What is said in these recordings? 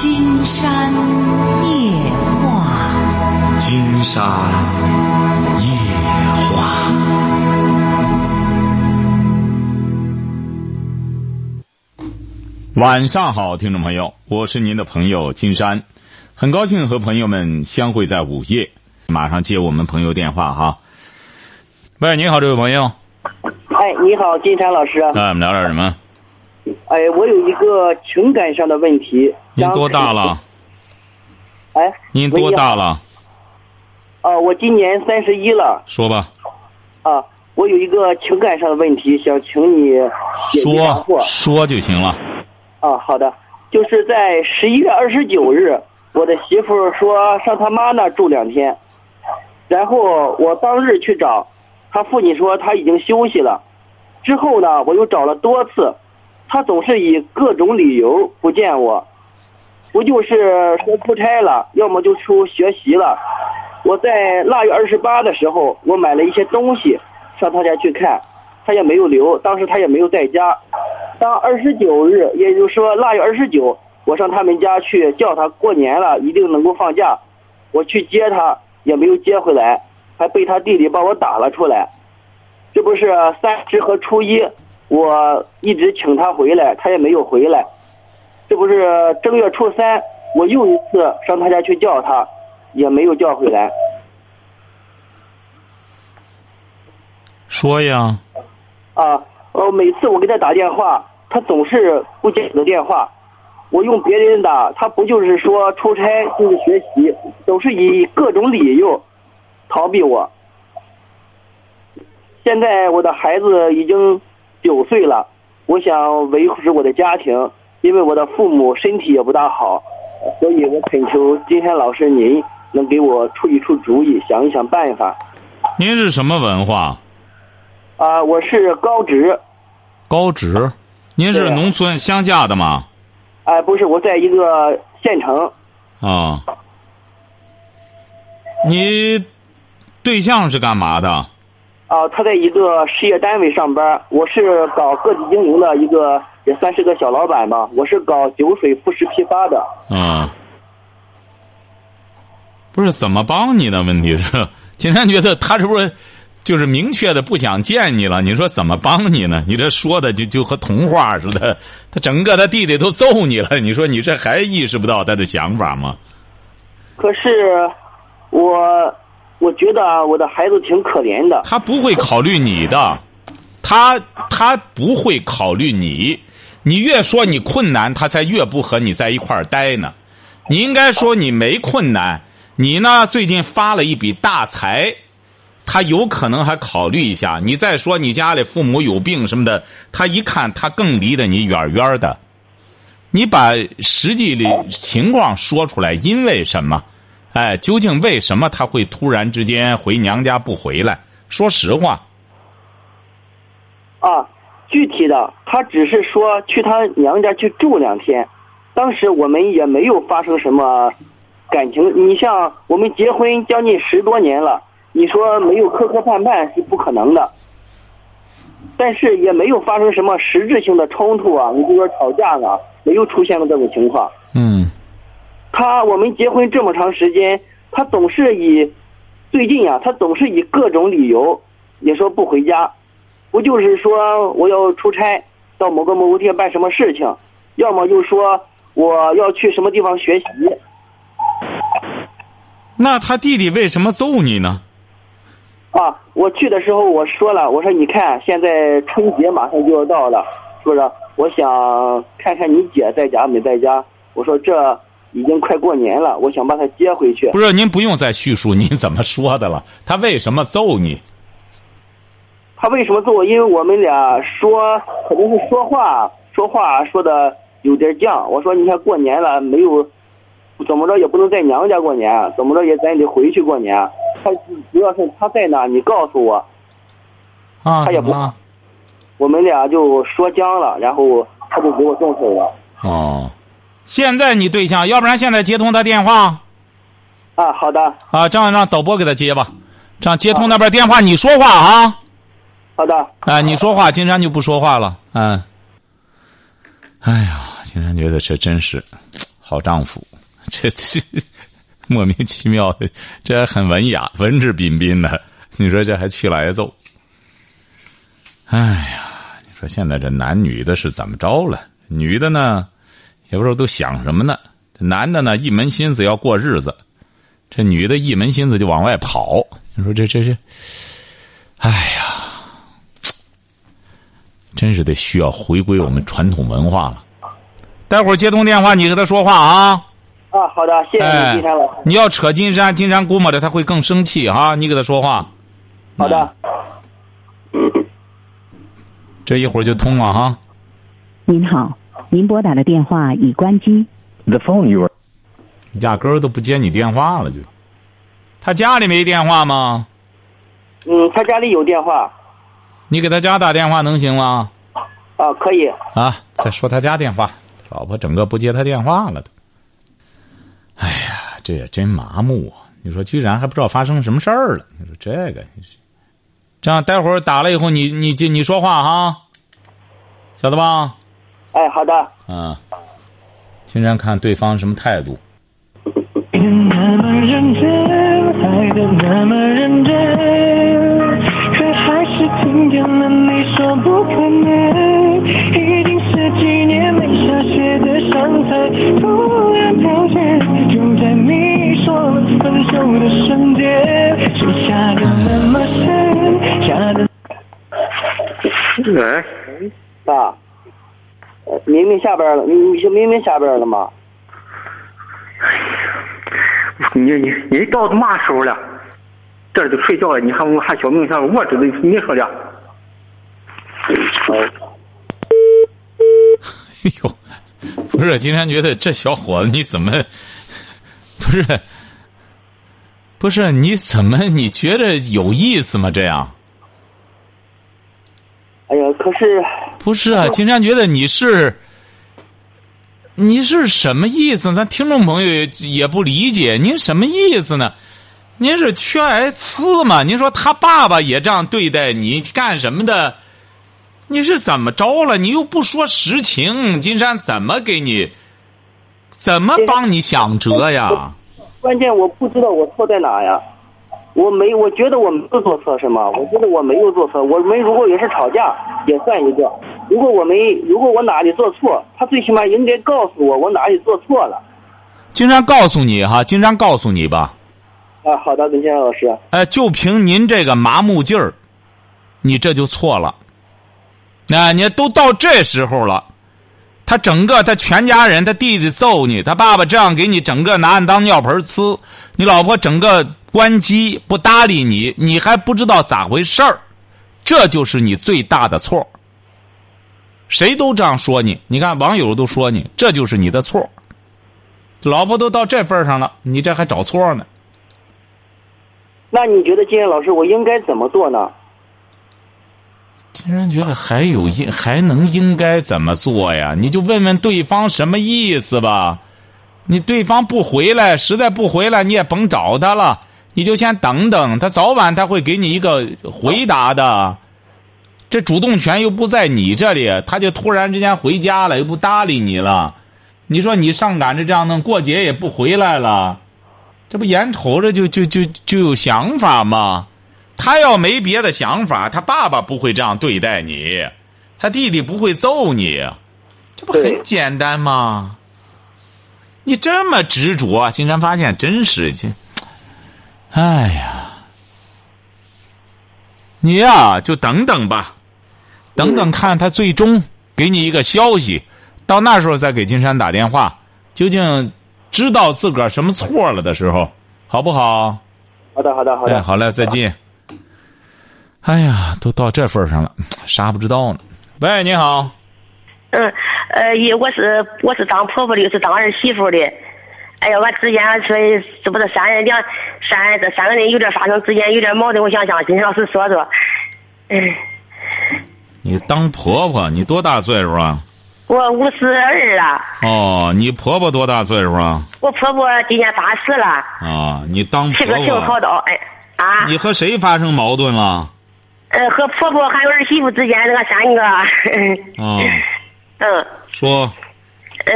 金山夜话，金山夜话。晚上好，听众朋友，我是您的朋友金山，很高兴和朋友们相会在午夜。马上接我们朋友电话哈。喂，你好，这位朋友。哎，你好，金山老师。那我们聊点什么？哎，我有一个情感上的问题。您多大了？哎，您多大了？啊，我今年三十一了。说吧。啊，我有一个情感上的问题，想请你说说就行了。啊，好的，就是在十一月二十九日，我的媳妇说上他妈那住两天，然后我当日去找，他父亲说他已经休息了。之后呢，我又找了多次，他总是以各种理由不见我，不就是说出差了，要么就出学习了。我在腊月二十八的时候，我买了一些东西上他家去看，他也没有留，当时他也没有在家。当二十九日，也就是说腊月二十九，我上他们家去叫他过年了，一定能够放假。我去接他，也没有接回来，还被他弟弟把我打了出来。这不是三十和初一，我一直请他回来，他也没有回来。这不是正月初三，我又一次上他家去叫他，也没有叫回来。说呀。啊。呃，每次我给他打电话，他总是不接我的电话。我用别人打，他不就是说出差就是学习，总是以各种理由逃避我。现在我的孩子已经九岁了，我想维持我的家庭，因为我的父母身体也不大好，所以我恳求金山老师您能给我出一出主意，想一想办法。您是什么文化？啊，我是高职。高职，您是农村乡下的吗？哎，不是，我在一个县城。啊。你对象是干嘛的？啊，他在一个事业单位上班。我是搞个体经营的一个，也算是个小老板吧。我是搞酒水副食批发的。嗯。不是怎么帮你的问题是，经常觉得他是不是？就是明确的不想见你了，你说怎么帮你呢？你这说的就就和童话似的。他整个他弟弟都揍你了，你说你这还意识不到他的想法吗？可是我我觉得我的孩子挺可怜的。他不会考虑你的，他他不会考虑你。你越说你困难，他才越不和你在一块儿待呢。你应该说你没困难，你呢最近发了一笔大财。他有可能还考虑一下，你再说你家里父母有病什么的，他一看他更离得你远远的。你把实际的情况说出来，因为什么？哎，究竟为什么他会突然之间回娘家不回来？说实话。啊，具体的，他只是说去他娘家去住两天，当时我们也没有发生什么感情。你像我们结婚将近十多年了。你说没有磕磕绊绊是不可能的，但是也没有发生什么实质性的冲突啊！你比如说吵架啊，没有出现过这种情况。嗯，他我们结婚这么长时间，他总是以最近呀，他总是以各种理由也说不回家，不就是说我要出差到某个某个地方办什么事情，要么就说我要去什么地方学习。那他弟弟为什么揍你呢？啊，我去的时候我说了，我说你看，现在春节马上就要到了，是不是？我想看看你姐在家没在家。我说这已经快过年了，我想把她接回去。不是，您不用再叙述您怎么说的了。他为什么揍你？他为什么揍我？因为我们俩说可能是说话说话说的有点犟。我说你看过年了没有？怎么着也不能在娘家过年，怎么着也咱也得回去过年。他主要是他在哪，你告诉我。啊，他也不，我们俩就说僵了，然后他就给我动手了。哦，现在你对象，要不然现在接通他电话。啊，好的。啊，这样让导播给他接吧，这样接通那边电话，你说话啊。好的。哎，你说话，金山就不说话了。嗯。哎呀，金山觉得这真是。好丈夫，这这 莫名其妙的，这很文雅，文质彬彬的。你说这还去了挨揍？哎呀，你说现在这男女的是怎么着了？女的呢，也不知道都想什么呢。男的呢，一门心思要过日子，这女的一门心思就往外跑。你说这这这，哎呀，真是得需要回归我们传统文化了。待会儿接通电话，你跟他说话啊。啊，好的，谢谢金山老师。你要扯金山，金山估摸着他会更生气哈。你给他说话，好的，这一会儿就通了哈。您好，您拨打的电话已关机。The phone you are 压根儿都不接你电话了，就。他家里没电话吗？嗯，他家里有电话你给他家打电话能行吗？啊，可以。啊，再说他家电话，老婆整个不接他电话了都。哎呀，这也真麻木啊！你说居然还不知道发生什么事儿了？你说这个，这样，待会儿打了以后，你你你你说话哈，晓得吧？哎，好的。嗯，金山看对方什么态度。那么认真，爱的那么认真，可听见了你说不可能。已经十几年没下雪的上海，突然飘雪，就在你说了分手的瞬间，雪下的那么深，下的。哎，爸，呃明明下班了，你你明明下班了吗？你你你到嘛时候了？这都睡觉了，你还还小命像，我知道你说的。哎呦，不是，金山觉得这小伙子你怎么，不是，不是你怎么你觉着有意思吗？这样哎呀，可是不是啊？金山觉得你是，你是什么意思？咱听众朋友也也不理解，您什么意思呢？您是缺挨呲吗？您说他爸爸也这样对待你，干什么的？你是怎么着了？你又不说实情，金山怎么给你，怎么帮你想辙呀？关键我不知道我错在哪呀。我没，我觉得我没有做错什么，我觉得我没有做错。我们如果也是吵架，也算一个。如果我没，如果我哪里做错，他最起码应该告诉我我哪里做错了。金山告诉你哈，金山告诉你吧，啊，好的，文先生老师。哎，就凭您这个麻木劲儿，你这就错了。那、你都到这时候了，他整个他全家人，他弟弟揍你，他爸爸这样给你整个拿你当尿盆呲，你老婆整个关机不搭理你，你还不知道咋回事儿，这就是你最大的错。谁都这样说你，你看网友都说你，这就是你的错。老婆都到这份上了，你这还找错呢？那你觉得金燕老师，我应该怎么做呢？竟然觉得还有应还能应该怎么做呀？你就问问对方什么意思吧。你对方不回来，实在不回来，你也甭找他了，你就先等等，他早晚他会给你一个回答的。这主动权又不在你这里，他就突然之间回家了，又不搭理你了。你说你上赶着这样弄，过节也不回来了，这不眼瞅着就就就就有想法吗？他要没别的想法，他爸爸不会这样对待你，他弟弟不会揍你，这不很简单吗？你这么执着，金山发现真是去，哎呀，你呀、就等等吧，等等看他最终给你一个消息，到那时候再给金山打电话，究竟知道自个儿什么错了的时候，好不好？好的，好的，好的。哎，好嘞，再见。哎呀，都到这份儿上了，啥不知道呢？喂，你好，嗯，呃，也我是我是当婆婆的，又是当儿媳妇的。哎呀，我之间说这不是三人两三这三个人有点发生之间有点矛盾，我想向金老师说说。嗯，你当婆婆，你多大岁数啊？我五十二了，哦，你婆婆多大岁数啊？我婆婆今年八十了，啊，你当婆是个挺好婆，的。哎啊，你和谁发生矛盾了？呃，和婆婆还有儿媳妇之间那个三个，哦，嗯。说，呃，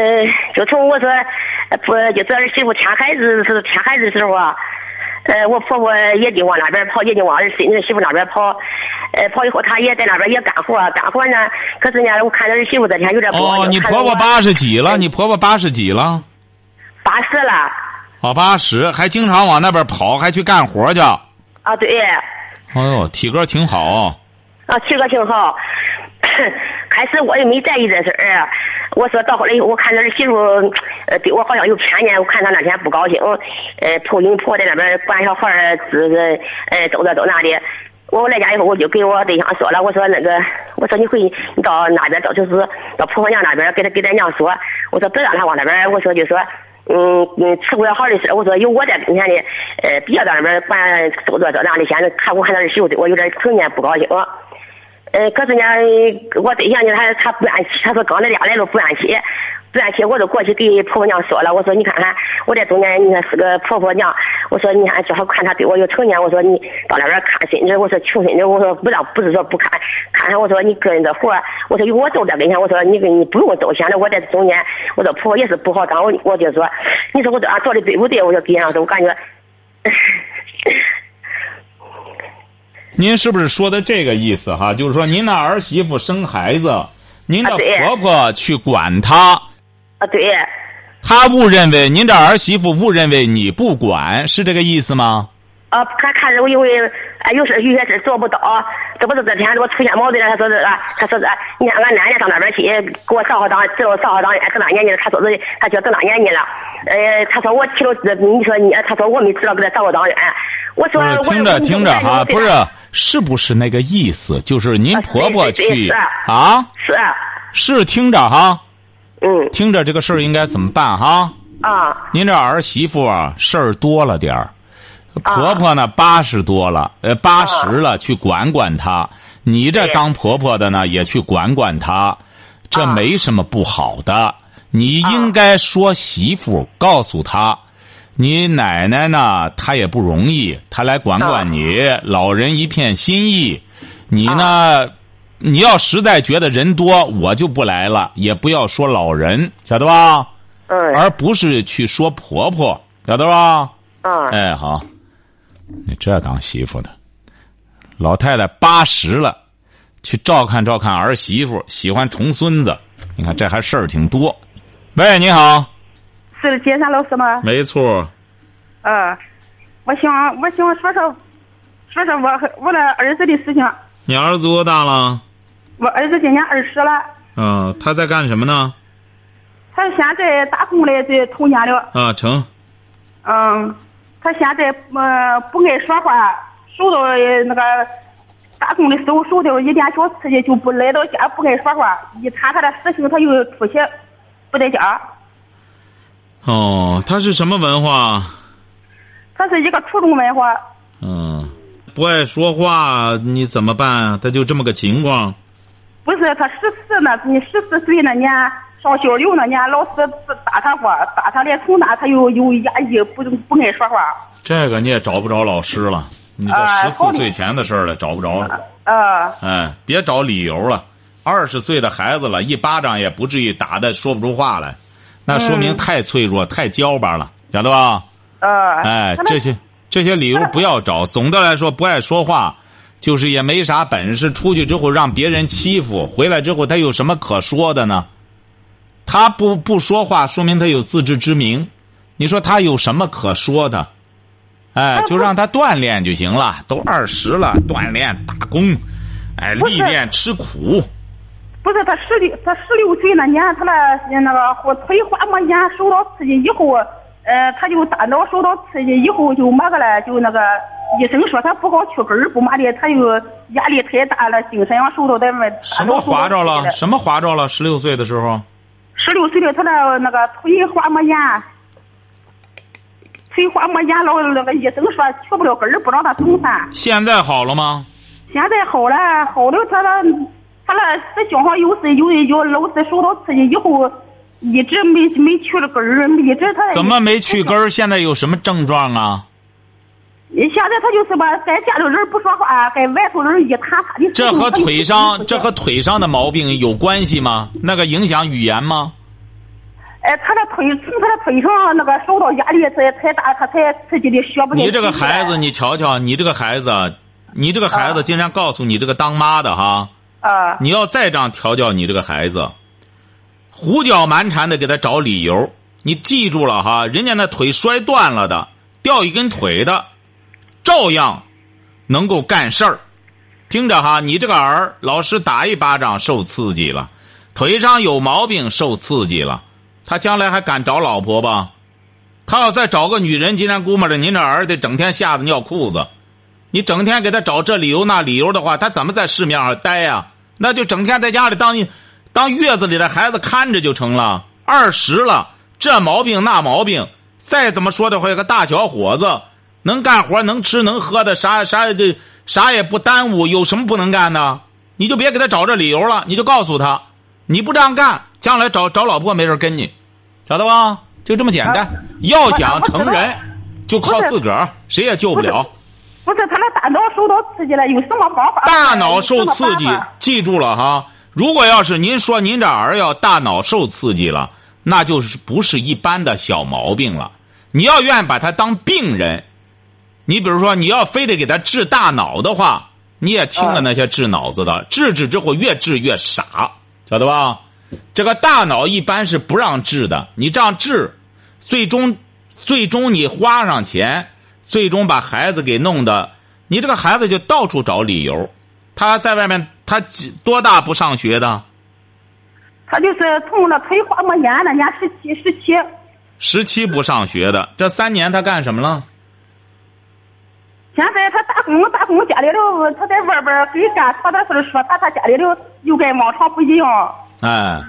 就从我说，呃不就这儿媳妇添孩子是添孩子的时候啊，呃我婆婆也得往那边跑，也得往儿媳妇那边跑，呃跑以后她也在那边也干活，干活呢，可是呢我看到儿媳妇这天有点哦，你婆婆八十几了？你婆婆八十几了？八十了哦，八十，还经常往那边跑，还去干活去。啊对。哎呦，体格挺好。啊，体格挺好。开始我也没在意这事儿，我说到后来以后，我看他儿媳妇，呃，对我好像有偏见。我看她那天不高兴，呃，婆姨婆在那边管小孩儿，这个，呃，走这走那的。我来家以后，我就给我对象说了，我说那个，我说你回你到那边，到就是到婆婆娘那边，给他给咱娘说，我说别让他往那边，我说就说。嗯嗯，吃不了好的事我说有我在跟前的，呃，别到那边管走这走那的，现在看我看他儿媳妇对我有点成见不高兴。呃，可是呢，我对象呢，他他不愿意，他说刚来家来了不愿意去，不愿意去，我就过去给婆婆娘说了，我说你看看，我在中间，你看是个婆婆娘，我说你看正好看他对我有成见，我说你到那边看孙子，我说求身子，我说不让不是说不看，看看我说你个人的活，我说有我都在跟前，我说你你不用走，现在我在中间，我说婆婆也是不好当，我我就说，你说我这样做的对不对？我说给上都感觉。您是不是说的这个意思哈？就是说，您的儿媳妇生孩子，您的婆婆去管她，啊，对，她误认为您这儿媳妇误认为你不管，是这个意思吗？啊，她看着我因为哎有事有些事做不到，这不是这天给我出现矛盾了。他说这个，他说这，你看俺奶奶上那边去给我上好当，只有上好当多大年纪了？他说是他叫多大年纪了？呃，他说我提了，你说你，他说我没知道给他上过当院。我说听着听着哈，不是是是不是那个意思？就是您啊婆婆去啊，是，是听着哈，嗯听着这个事儿应该怎么办哈？啊您这儿媳妇啊，事儿多了点儿，啊婆婆呢八十多了，呃八十了，去管管她。你这当婆婆的呢，也去管管她，这啊没什么不好的。你应该说媳妇，告诉她，你奶奶呢，她也不容易，她来管管你，老人一片心意。你呢，你要实在觉得人多，我就不来了，也不要说老人，晓得吧？嗯而不是去说婆婆，晓得吧？嗯哎，好，你这当媳妇的，老太太八十了，去照看照看儿媳妇，喜欢重孙子，你看这还事儿挺多。喂，你好，是金山老师吗？没错，嗯，我想我想说说，说说我和我的儿子的事情。你儿子多大了？我儿子今年二十了，嗯、他在干什么呢？他现在打工嘞，这头年了。啊，成，嗯，他现在呃不爱说话，受到呃那个打工的时候受到一点小刺激，就不来到家，不爱说话。一谈他的事情，他又出去，不在家。哦，他是什么文化？他是一个初中文化，嗯，不爱说话，你怎么办啊？他就这么个情况。不是他十四呢你十四岁那年上小六那年，老师打他话，打他连从那他又又压抑，不不爱说话。这个你也找不着老师了，你这啊十四岁前的事儿了，找不着了。啊，哎，别找理由了。二十岁的孩子了，一巴掌也不至于打的说不出话来，那说明太脆弱、太娇巴了，晓得吧？啊，哎这些这些理由不要找。总的来说，不爱说话，就是也没啥本事。出去之后让别人欺负，回来之后他有什么可说的呢？他不不说话，说明他有自知之明。你说他有什么可说的？哎，就让他锻炼就行了。都二十了，锻炼打工，哎，历练吃苦。不是他十六，他十六岁那年，他那那个后腿滑膜炎受到刺激以后，呃，他就大脑受到刺激以后就那个了，就那个医生说他不好去根儿，不嘛的，他又压力太大了，精神上受到的么什么划着了？什么划着了？十六岁的时候，十六岁的，他那那个腿滑膜炎，腿滑膜炎，老那个医生说去不了根儿，不让他动弹。现在好了吗？现在好了，好了，他那他那是脚上有时有有老是受到刺激以后，一直没没去了根儿，一直他怎么没去根儿？现在有什么症状啊？现在他就是吧，在家里人不说话，在外头人一谈他的。这和腿上这和腿上的毛病有关系吗？那个影响语言吗？哎，他的腿从他的腿上那个受到压力才才大，他才自己的学不进你这个孩子，你瞧瞧，你这个孩子，你这个孩子竟然告诉你这个当妈的哈，啊你要再这样调教你这个孩子，胡搅蛮缠的给他找理由，你记住了哈，人家那腿摔断了的，掉一根腿的，照样能够干事儿。听着哈，你这个儿，老师打一巴掌受刺激了，腿上有毛病受刺激了，他将来还敢找老婆吧？他要再找个女人，今天估摸着您这儿子整天吓得尿裤子，你整天给他找这理由那理由的话，他怎么在市面上待呀、那就整天在家里当当月子里的孩子看着就成了。二十了，这毛病那毛病，再怎么说的话，有个大小伙子能干活能吃能喝的，啥啥这啥也不耽误，有什么不能干的？你就别给他找这理由了，你就告诉他，你不这样干，将来找找老婆没人跟你，晓得吧？就这么简单。要想成人，就靠自个儿，谁也救不了。不是他那大脑受到刺激了，有什么方法？大脑受刺激记住了哈。如果要是您说您这儿要大脑受刺激了，那就是不是一般的小毛病了。你要愿意把他当病人，你比如说你要非得给他治大脑的话，你也听了那些治脑子的，治治之后越治越傻，晓得吧？这个大脑一般是不让治的，你这样治，最终最终你花上钱，最终把孩子给弄的，你这个孩子就到处找理由。他在外面，他几多大不上学的？他就是从那腿花没年了，年十七十七，十七不上学的，这三年他干什么了？现在他打工打工，家里头他在外边给干他的事儿说他，他家里头又跟往常不一样。哎，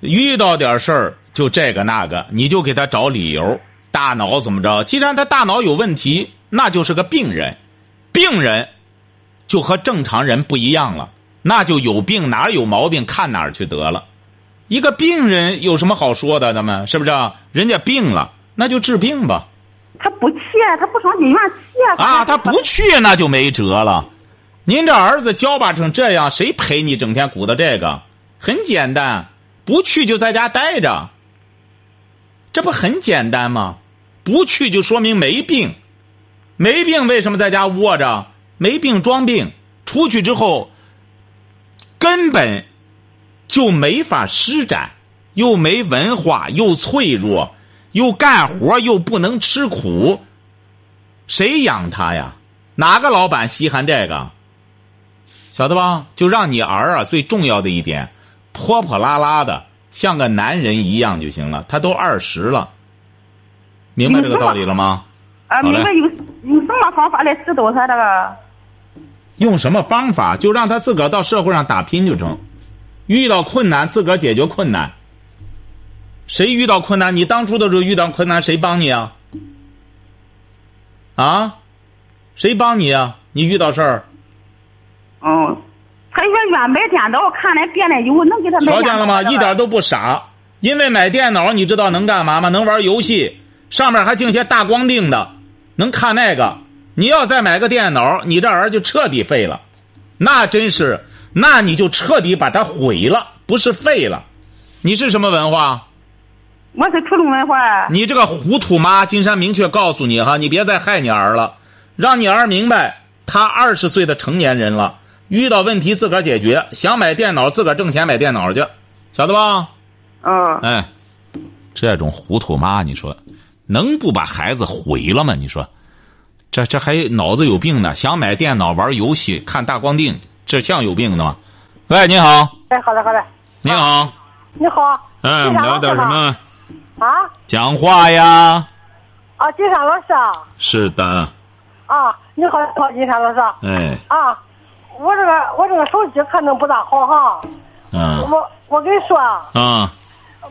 遇到点事儿就这个那个，你就给他找理由。大脑怎么着？既然他大脑有问题，那就是个病人。病人就和正常人不一样了，那就有病哪儿有毛病看哪儿去得了。一个病人有什么好说的？咱们是不是啊？人家病了，那就治病吧。他不去，他不上医院去啊，他不去那就没辙了。您这儿子教吧成这样，谁陪你整天鼓捣这个？很简单，不去就在家待着。这不很简单吗？不去就说明没病，没病为什么在家窝着？没病装病，出去之后根本就没法施展，又没文化，又脆弱，又干活又不能吃苦，谁养他呀？哪个老板稀罕这个？晓得吧？就让你儿啊，最重要的一点，泼泼拉拉的，像个男人一样就行了。他都二十了，明白这个道理了吗？啊，明白有有什么方法来指导他这个？用什么方法？就让他自个儿到社会上打拼就成。遇到困难，自个儿解决困难。谁遇到困难？你当初的时候遇到困难，谁帮你啊？啊？谁帮你啊？你遇到事儿，哦，他说愿买电脑，看来别人有能给他买瞧见了吗？一点都不傻。因为买电脑，你知道能干嘛吗？能玩游戏，上面还净些大光腚的，能看那个。你要再买个电脑，你这儿就彻底废了。那真是，那你就彻底把它毁了，不是废了。你是什么文化？我是初中文化。你这个糊涂妈，金山明确告诉你哈，你别再害你儿了，让你儿明白，他二十岁的成年人了，遇到问题自个儿解决，想买电脑自个儿挣钱买电脑去，晓得吧？嗯，哎，这种糊涂妈，你说能不把孩子毁了吗？你说，这这还脑子有病呢？想买电脑玩游戏看大光腚，这像有病的吗？喂，你好，哎，好的好的，你好，你好。哎，我们聊？点什么？啊？讲话呀！啊，金山老师。啊是的，啊，你好，好金山老师。哎，啊，我这个我这个手机可能不大好哈，嗯我我跟你说啊，啊，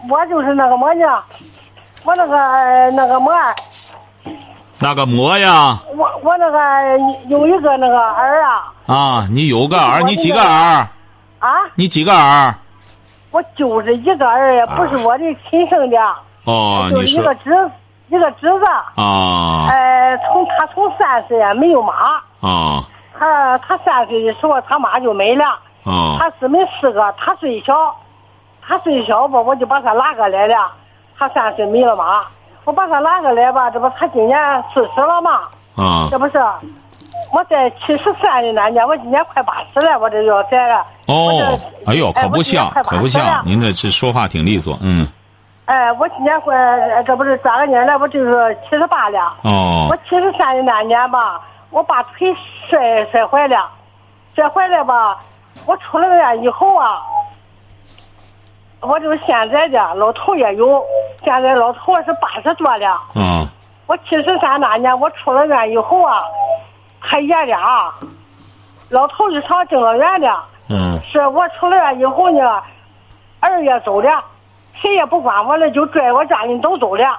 我就是那个么呢，我那个呃那个么，那个么呀，我我那个有一个那个儿啊。啊，你有个儿，你几个儿？啊，你几个儿？我就是一个儿，也不是我的亲生的，哦，就你一个侄一个侄子，啊呃，从他从三岁没有妈，啊他他三岁的时候他妈就没了。啊他姊妹四个，他最小，他最小吧，我就把他拉过来了。他三岁没了妈，我把他拉过来吧，这不他今年四十了嘛，啊这不是，我在七十三的那年，我今年快八十了，我这要在了。哦，哎呦，可不像，可不像，您这这说话挺利索，嗯，哎，我今年快，这不是转个年了，我就是七十八了。哦我，七十三的那年吧，我把腿摔摔坏了，摔坏了吧，我出了院以后啊，我就是现在的老头也有，现在老头是八十多了。啊，我七十三那年我出了院以后啊，他爷俩，老头是上敬老院的，嗯，是我出了院以后呢，二月走了，谁也不管我了，就拽我家人都走了，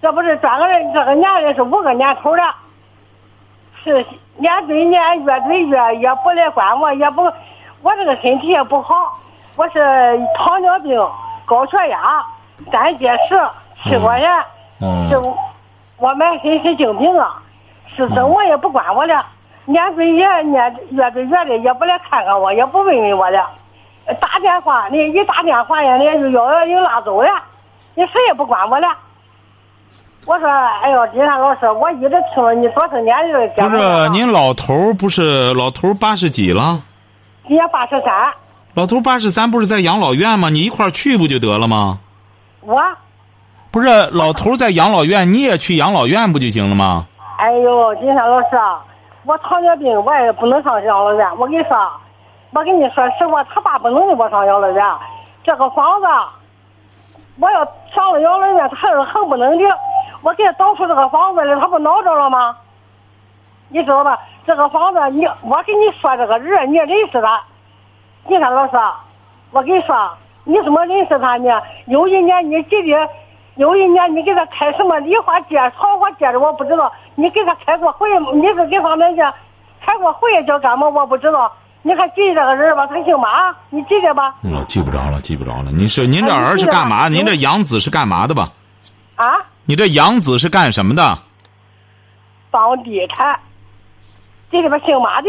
这不是转个这个年的是五个年头了，是年对年月对月也不来管我，也不，我这个身体也不好，我是糖尿病、高血压、胆结石、气管炎。嗯是我满身是精病啊，是怎我也不管我了，年对年年月对月的也不来看看我，也不问问我了，打电话你一打电话呀，你就幺幺零拉走了，你谁也不管我了。我说，哎呦，金山老师，我一直听了你多少年的节不是，您老头不是老头八十几了？今年八十三，老头八十三不是在养老院吗？你一块儿去不就得了吗？我，不是，老头在养老院，你也去养老院不就行了吗？哎呦，金山老师啊，我糖尿病我也不能上养老院。我跟你说，我跟你说实话，他爸不能给我上养老院。这个房子，我要上了养老院，他是恨不能的。我给他倒出这个房子来，他不闹着了吗？你知道吧？这个房子，你我跟你说这个人，你也认识他。你看老师，我跟你说，你怎么认识他呢？有一年你记得，有一年你给他开什么梨花节、桃花节的，我不知道。你给他开过会，你是给他们家开过会叫干嘛？我不知道。你还记得这个人吧？他姓马，你记得吧？我记不着了，记不着了。您是您这儿是干嘛？您这养子是干嘛的吧？啊，你这养子是干什么的？房地产，记得吧？姓马的。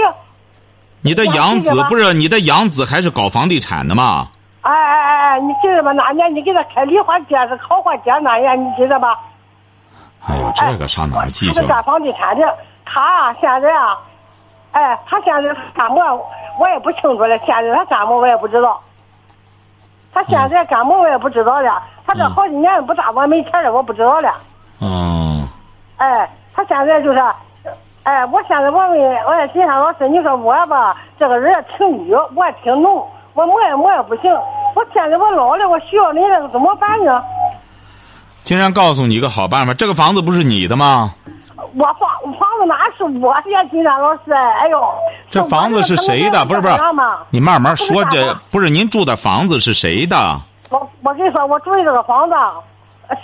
你的养子不是你的养子还是搞房地产的吗？哎哎哎哎，你记得吧？哪年你给他开梨花节是桃花节那年，你记得吧？哎呦，这个上哪儿记去了？他是干房地产的，他啊现在啊，哎，他现在干么我也不清楚了。现在他干么我也不知道。他现在干么我也不知道了。他这好几年不打我没钱了，我不知道了。嗯，哎，他现在就是，哎，我现在我问，我说金山老师，你说我吧，这个人也挺女，我也挺浓，我么也么也不行。我现在我老了，我需要你这个怎么办呢？金山告诉你一个好办法，这个房子不是你的吗？我房房子哪是我的呀，金山老师？哎呦，这房子是谁的？不是不是，你慢慢说。这不是您住的房子是谁的？我我跟你说，我住的这个房子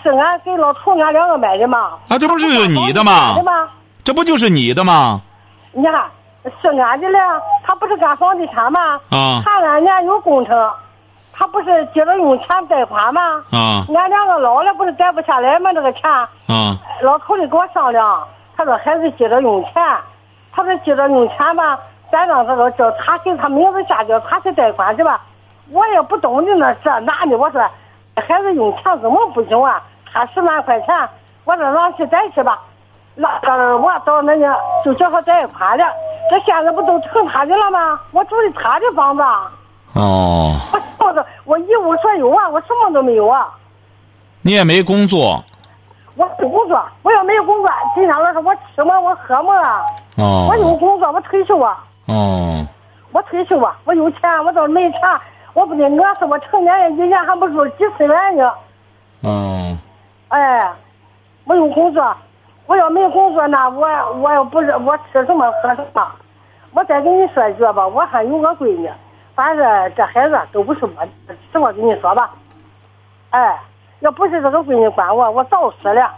是俺给老头俺两个买的嘛。啊，这不是你的吗？这不就是你的吗？你看，是俺的了，他不是干房地产吗？啊。看俺家有工程，他不是急着用钱贷款吗？啊。俺两个老了不是贷不下来吗？这个钱。啊。老头的跟我商量，他说孩子急着用钱，他说急着用钱吧，咱让他说叫他给他名字下叫他去贷款去吧。我也不懂的那，这哪的？我说孩子用钱怎么不行啊？他十万块钱，我说让去贷去吧。那个我到那家就叫他贷款了，这现在不都成他的了吗？我住的他的房子。哦。我我一无所有啊，我什么都没有啊。你也没工作。我有工作，我要没有工作，金山老师，我吃么我喝么啊？哦。我有工作，我退休啊。哦。我退休啊，我有钱，我倒是没钱，我不得饿死，我成年人一年还不如几十元呢。嗯。哎，我有工作，我要没工作那我我要不是我吃什么喝什么。我再跟你说一句吧，我还有个闺女，反正这孩子都不是我的，实话跟你说吧。哎，要不是这个闺女管我，我早死了。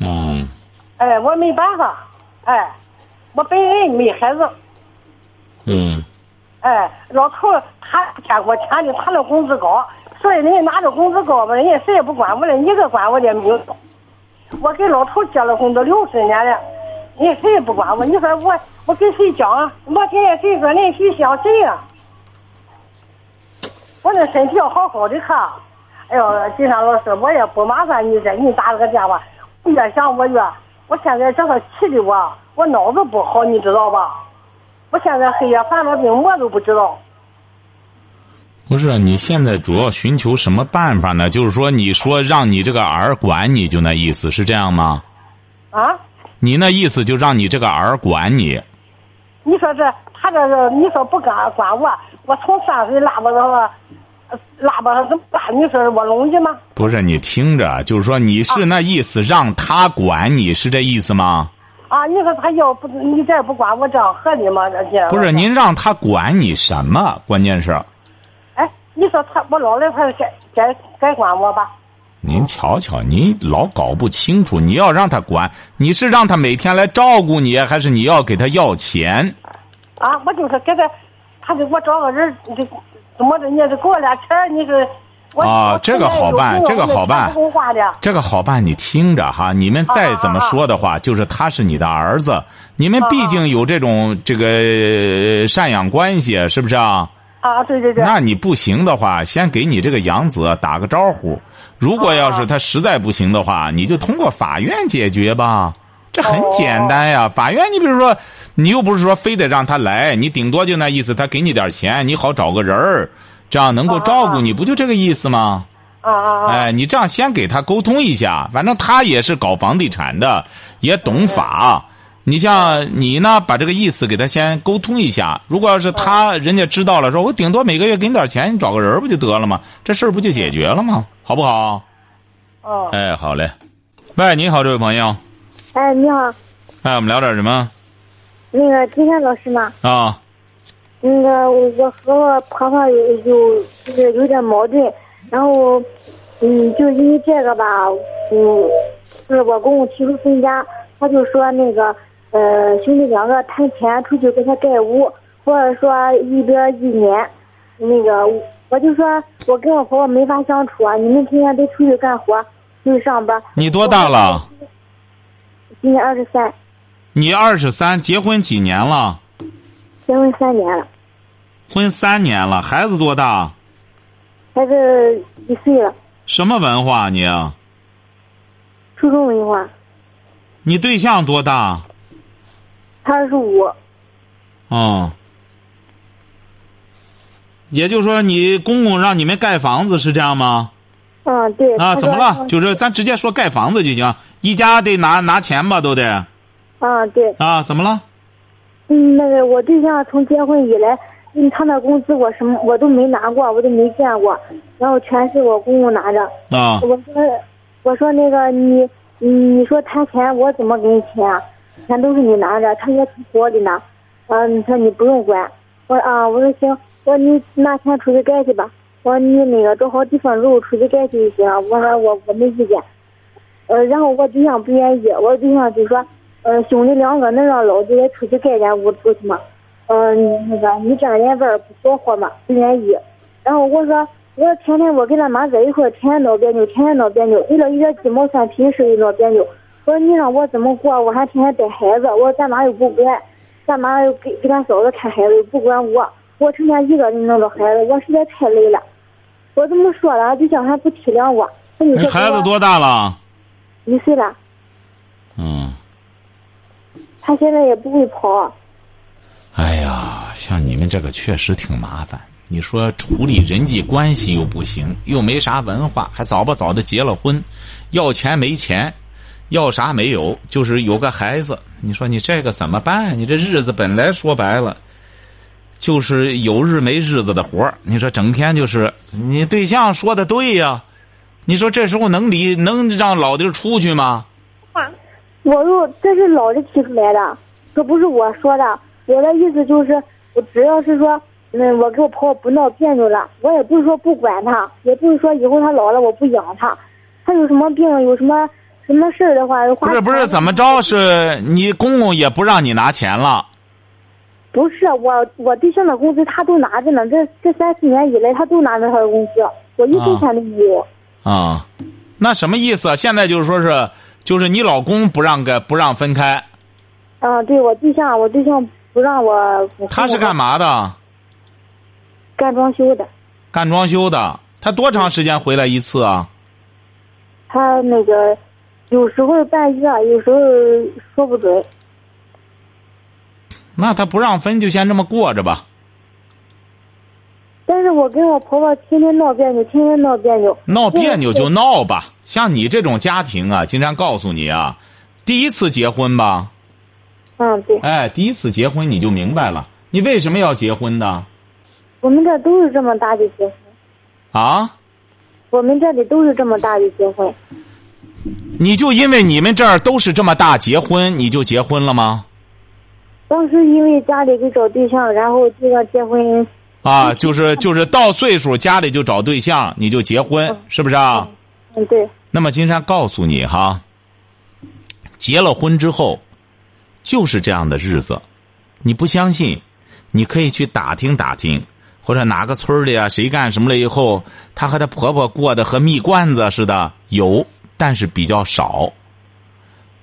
嗯。哎，我没办法，哎，我本人没孩子。嗯。哎，老头他欠我钱的，他那工资高，所以人家拿着工资高吧，人家谁也不管我了，一个管我的没有。我给老头结了婚都六十年了，人家谁也不管我。你说我我跟谁讲啊？我今天谁说人谁相谁呀、我这身体要好好的看，哎呦，金山老师，我也不麻烦你这，给你打了个电话。我越想我越，我现在这个气的我，我脑子不好，你知道吧？我现在黑夜犯了病，我都不知道。不是，你现在主要寻求什么办法呢？就是说，你说让你这个儿管你，就那意思是这样吗？啊？你那意思就让你这个儿管你？你说这，他这个你说不管管我，我从三岁拉不到了，拉不怎么办？你说我容易吗？不是，你听着，就是说你是那意思，让他管你是这意思吗？啊，你说他要不你再不管我，这样合理吗？这姐。不是，您让他管你什么？关键是。哎，你说他，我老了，他该该该管我吧？您瞧瞧，您老搞不清楚。你要让他管，你是让他每天来照顾你，还是你要给他要钱？啊，我就是给他，他给我找个人，这怎么着？你这给我俩钱，你是。啊，这个好办，这个好办，这个好办。你听着哈，你们再怎么说的话，就是他是你的儿子，你们毕竟有这种这个赡养关系，是不是啊？啊，对对对。那你不行的话，先给你这个养子打个招呼。如果要是他实在不行的话，你就通过法院解决吧，这很简单呀。法院，你比如说，你又不是说非得让他来，你顶多就那意思，他给你点钱，你好找个人儿。这样能够照顾你不就这个意思吗？啊啊啊！哎，你这样先给他沟通一下，反正他也是搞房地产的，也懂法。你像你呢，把这个意思给他先沟通一下。如果要是他人家知道了，说我顶多每个月给你点钱，你找个人不就得了吗？这事儿不就解决了吗？好不好？哦。哎，好嘞。喂，你好，这位朋友。哎，你好。哎，我们聊点什么？那个金山老师吗？啊。那个，我和我婆婆有有就是有点矛盾，然后，嗯，就因为这个吧，嗯，就是我公公提出分家，他就说那个，呃，兄弟两个谈钱出去给他盖屋，或者说一边一年，那个，我就说我跟我婆婆没法相处啊，你们天天得出去干活，出去上班。你多大了？今年二十三。你二十三，结婚几年了？结婚三年了，婚三年了，孩子多大？孩子一岁了。什么文化你？初中文化。你对象多大？他二十五。哦。也就是说，你公公让你们盖房子是这样吗？嗯，对。啊，怎么了？就是咱直接说盖房子就行，一家得拿拿钱吧，都得。啊，对。啊，怎么了？嗯，那个我对象从结婚以来，嗯，他那工资我什么我都没拿过，我都没见过，然后全是我公公拿着。啊。我说，我说那个你，你说谈钱我怎么给你钱啊？钱都是你拿着，他也从我里拿。啊，你说你不用管。我啊，我说行，我说你拿钱出去盖去吧。我说你那个找好地方住，出去盖去就行。我说我我没意见。呃，然后我对象不愿意，我对象就说。呃，兄弟两个能让老子也出去盖间屋住去吗？嗯，那个你这样人味不好活吗？不愿意。然后我说，我天天我跟他妈在一块，天天闹别扭，天天闹别扭，为了一点鸡毛蒜皮事儿闹别扭。我说你让我怎么过？我还天天带孩子，我说咱妈又不管，咱妈又给给咱嫂子看孩子，又不管我，我成天一个人弄着孩子，我实在太累了。我这么说了？对象还不体谅我。你孩子多大了？一岁了。嗯。他现在也不会跑。哎呀，像你们这个确实挺麻烦。你说处理人际关系又不行，又没啥文化，还早不早的结了婚，要钱没钱，要啥没有，就是有个孩子。你说你这个怎么办？你这日子本来说白了，就是有日没日子的活你说整天就是你对象说的对呀，你说这时候能离能让老弟出去吗？我又这是老的提出来的，可不是我说的。我的意思就是，我只要是说，嗯，我跟我婆婆不闹别扭了，我也不是说不管她，也不是说以后她老了我不养她，她有什么病有什么什么事儿的话，不是不是怎么着？是你公公也不让你拿钱了？不是我我对象的工资他都拿着呢，这这三四年以来他都拿着他的工资，我一分钱都没有。啊，那什么意思？现在就是说是。就是你老公不让个不让分开，啊，对我对象，我对象不让我。他是干嘛的？干装修的。干装修的，他多长时间回来一次啊？他那个有时候半月，有时候说不准。那他不让分，就先这么过着吧。但是我跟我婆婆天天闹别扭，天天闹别扭。闹别扭就闹吧，像你这种家庭啊，金山告诉你啊，第一次结婚吧。嗯，对。哎，第一次结婚你就明白了，你为什么要结婚呢？我们这都是这么大的结婚。啊？我们这里都是这么大的结婚。你就因为你们这儿都是这么大结婚，你就结婚了吗？当时因为家里给找对象，然后就要结婚。啊，就是就是到岁数家里就找对象，你就结婚，是不是啊？嗯，对。那么金山告诉你哈，结了婚之后，就是这样的日子。你不相信，你可以去打听打听，或者哪个村里啊，谁干什么了以后，她和她婆婆过得和蜜罐子似的，有，但是比较少。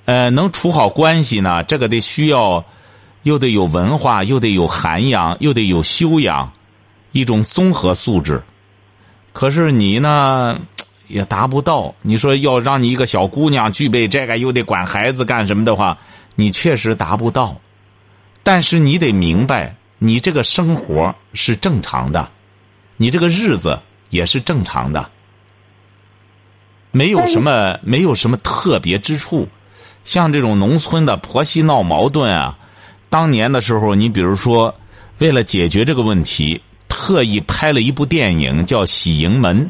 呃，能处好关系呢，这个得需要，又得有文化，又得有涵养，又得有修养。一种综合素质，可是你呢也达不到。你说要让你一个小姑娘具备这个，又得管孩子干什么的话，你确实达不到。但是你得明白，你这个生活是正常的，你这个日子也是正常的，没有什么没有什么特别之处。像这种农村的婆媳闹矛盾啊，当年的时候，你比如说为了解决这个问题。特意拍了一部电影叫《喜盈门》，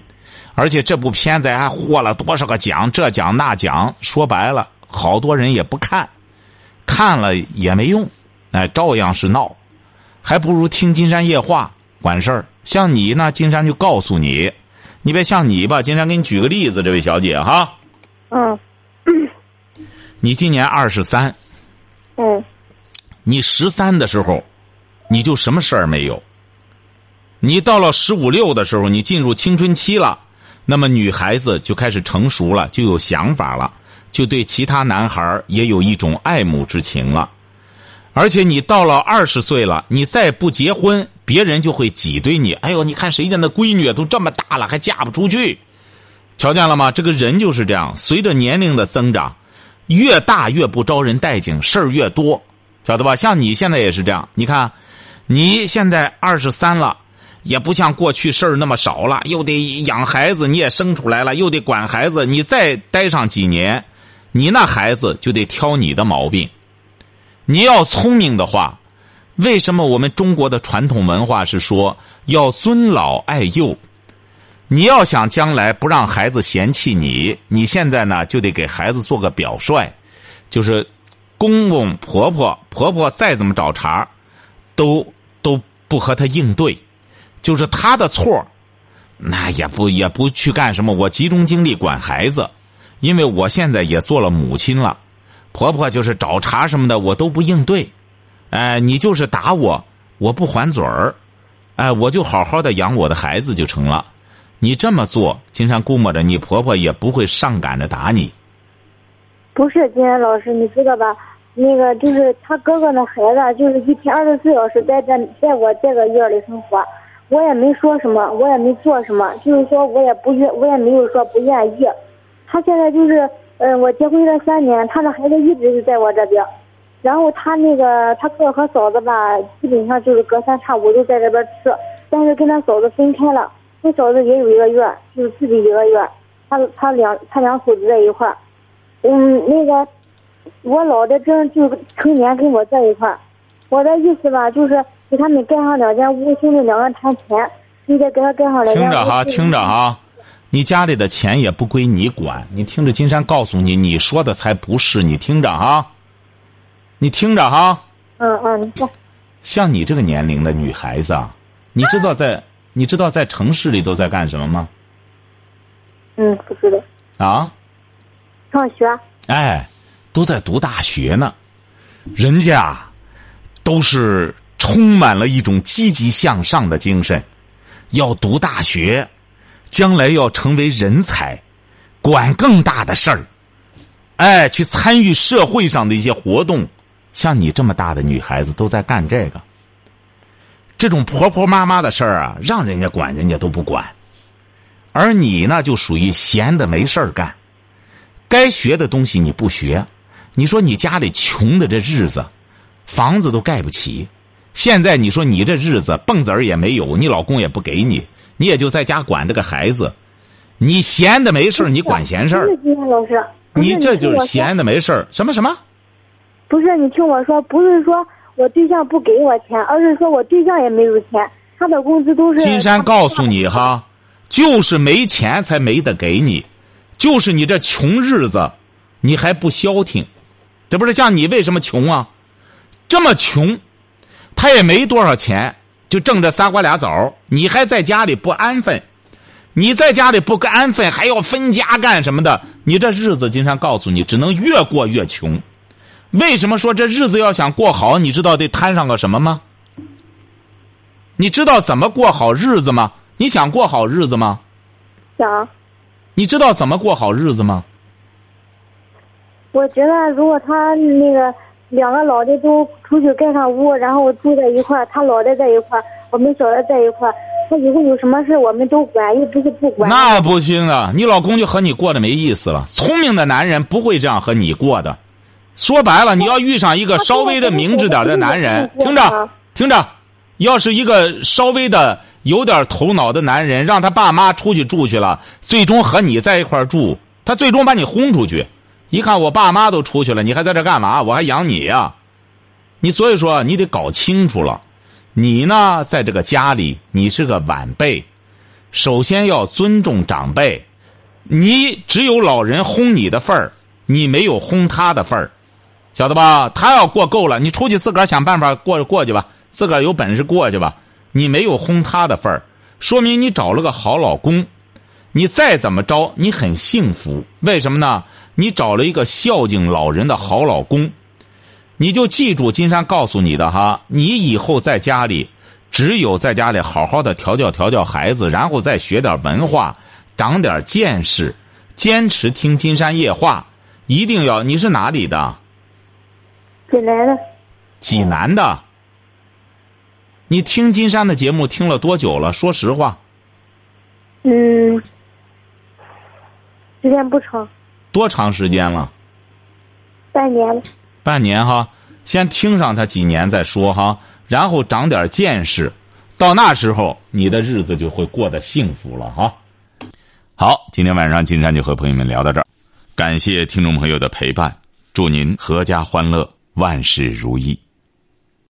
而且这部片子还获了多少个奖，这奖那奖。说白了，好多人也不看，看了也没用，哎，照样是闹，还不如听金山夜话管事儿。像你呢，金山就告诉你，你别像你吧，金山给你举个例子，这位小姐哈。嗯。你今年二十三。嗯。你十三的时候，你就什么事儿没有。你到了十五六的时候，你进入青春期了，那么女孩子就开始成熟了，就有想法了，就对其他男孩也有一种爱慕之情了。而且你到了二十岁了，你再不结婚，别人就会挤兑你。哎呦，你看谁家那闺女都这么大了，还嫁不出去？瞧见了吗？这个人就是这样，随着年龄的增长，越大越不招人待见，事儿越多，晓得吧？像你现在也是这样，你看，你现在二十三了。也不像过去事儿那么少了，又得养孩子，你也生出来了，又得管孩子，你再待上几年，你那孩子就得挑你的毛病。你要聪明的话，为什么我们中国的传统文化是说要尊老爱幼？你要想将来不让孩子嫌弃你，你现在呢就得给孩子做个表率，就是公公婆婆婆婆再怎么找茬，都都不和他应对。就是他的错，那也不也不去干什么。我集中精力管孩子，因为我现在也做了母亲了。婆婆就是找茬什么的，我都不应对。哎，你就是打我，我不还嘴儿。哎，我就好好的养我的孩子就成了。你这么做，金山估摸着你婆婆也不会上赶着打你。不是，金山老师，你知道吧？那个就是他哥哥那孩子，就是一天二十四小时在这在我这个院里生活。我也没说什么，我也没做什么，就是说我也不愿，我也没有说不愿意。他现在就是，嗯，我结婚这三年，他的孩子一直是在我这边。然后他那个他哥和嫂子吧，基本上就是隔三差五都在这边吃，但是跟他嫂子分开了。他嫂子也有一个院，就是自己一个院。他他两他两口子在一块儿。嗯，那个我老的正就成年跟我在一块儿。我的意思吧，就是。给他们盖上两间屋，兄弟两个人谈钱，你得给他盖上两间听着哈，听着哈，你家里的钱也不归你管，你听着，金山告诉你，你说的才不是，你听着哈，你听着哈。嗯嗯，你说。像你这个年龄的女孩子，啊，你知道在你知道在城市里都在干什么吗？嗯，不知道。啊。上学。哎，都在读大学呢，人家都是。充满了一种积极向上的精神，要读大学，将来要成为人才，管更大的事儿，哎，去参与社会上的一些活动。像你这么大的女孩子都在干这个，这种婆婆妈妈的事儿啊，让人家管人家都不管。而你呢，就属于闲的没事儿干，该学的东西你不学。你说你家里穷的这日子，房子都盖不起。现在你说你这日子蹦子儿也没有，你老公也不给你，你也就在家管这个孩子。你闲的没事儿，你管闲事儿。老师，你这就是闲的没事儿。什么什么？不是你听我说，不是说我对象不给我钱，而是说我对象也没有钱，他的工资都是。金山告诉你哈，就是没钱才没得给你，就是你这穷日子，你还不消停，这不是像你为什么穷啊？这么穷，他也没多少钱，就挣这仨瓜俩枣，你还在家里不安分，你在家里不安分，还要分家干什么的？你这日子，金山告诉你，只能越过越穷。为什么说这日子要想过好？你知道得摊上个什么吗？你知道怎么过好日子吗？你想过好日子吗？想。你知道怎么过好日子吗？我觉得，如果他那个两个老的都出去盖上屋，然后住在一块儿，他老的在一块儿，我们小的在一块儿，他以后有什么事我们都管，又不是不管。那不行啊！你老公就和你过得没意思了。聪明的男人不会这样和你过的。说白了，你要遇上一个稍微的明智点的男人，听着，听着，要是一个稍微的有点头脑的男人，让他爸妈出去住去了，最终和你在一块住，他最终把你轰出去。一看我爸妈都出去了，你还在这干嘛？我还养你呀？你所以说你得搞清楚了，你呢在这个家里，你是个晚辈，首先要尊重长辈，你只有老人轰你的份儿，你没有轰他的份儿。晓得吧？他要过够了，你出去自个儿想办法过过去吧，自个儿有本事过去吧。你没有轰他的份儿，说明你找了个好老公。你再怎么着，你很幸福。为什么呢？你找了一个孝敬老人的好老公。你就记住金山告诉你的哈，你以后在家里，只有在家里好好的调教调教孩子，然后再学点文化，长点见识，坚持听金山夜话，一定要。你是哪里的？济南的，济南的。你听金山的节目听了多久了？说实话。嗯，时间不长。多长时间了？半年。半年哈，先听上他几年再说哈，然后长点见识，到那时候你的日子就会过得幸福了哈。好，今天晚上金山就和朋友们聊到这儿，感谢听众朋友的陪伴，祝您阖家欢乐。万事如意。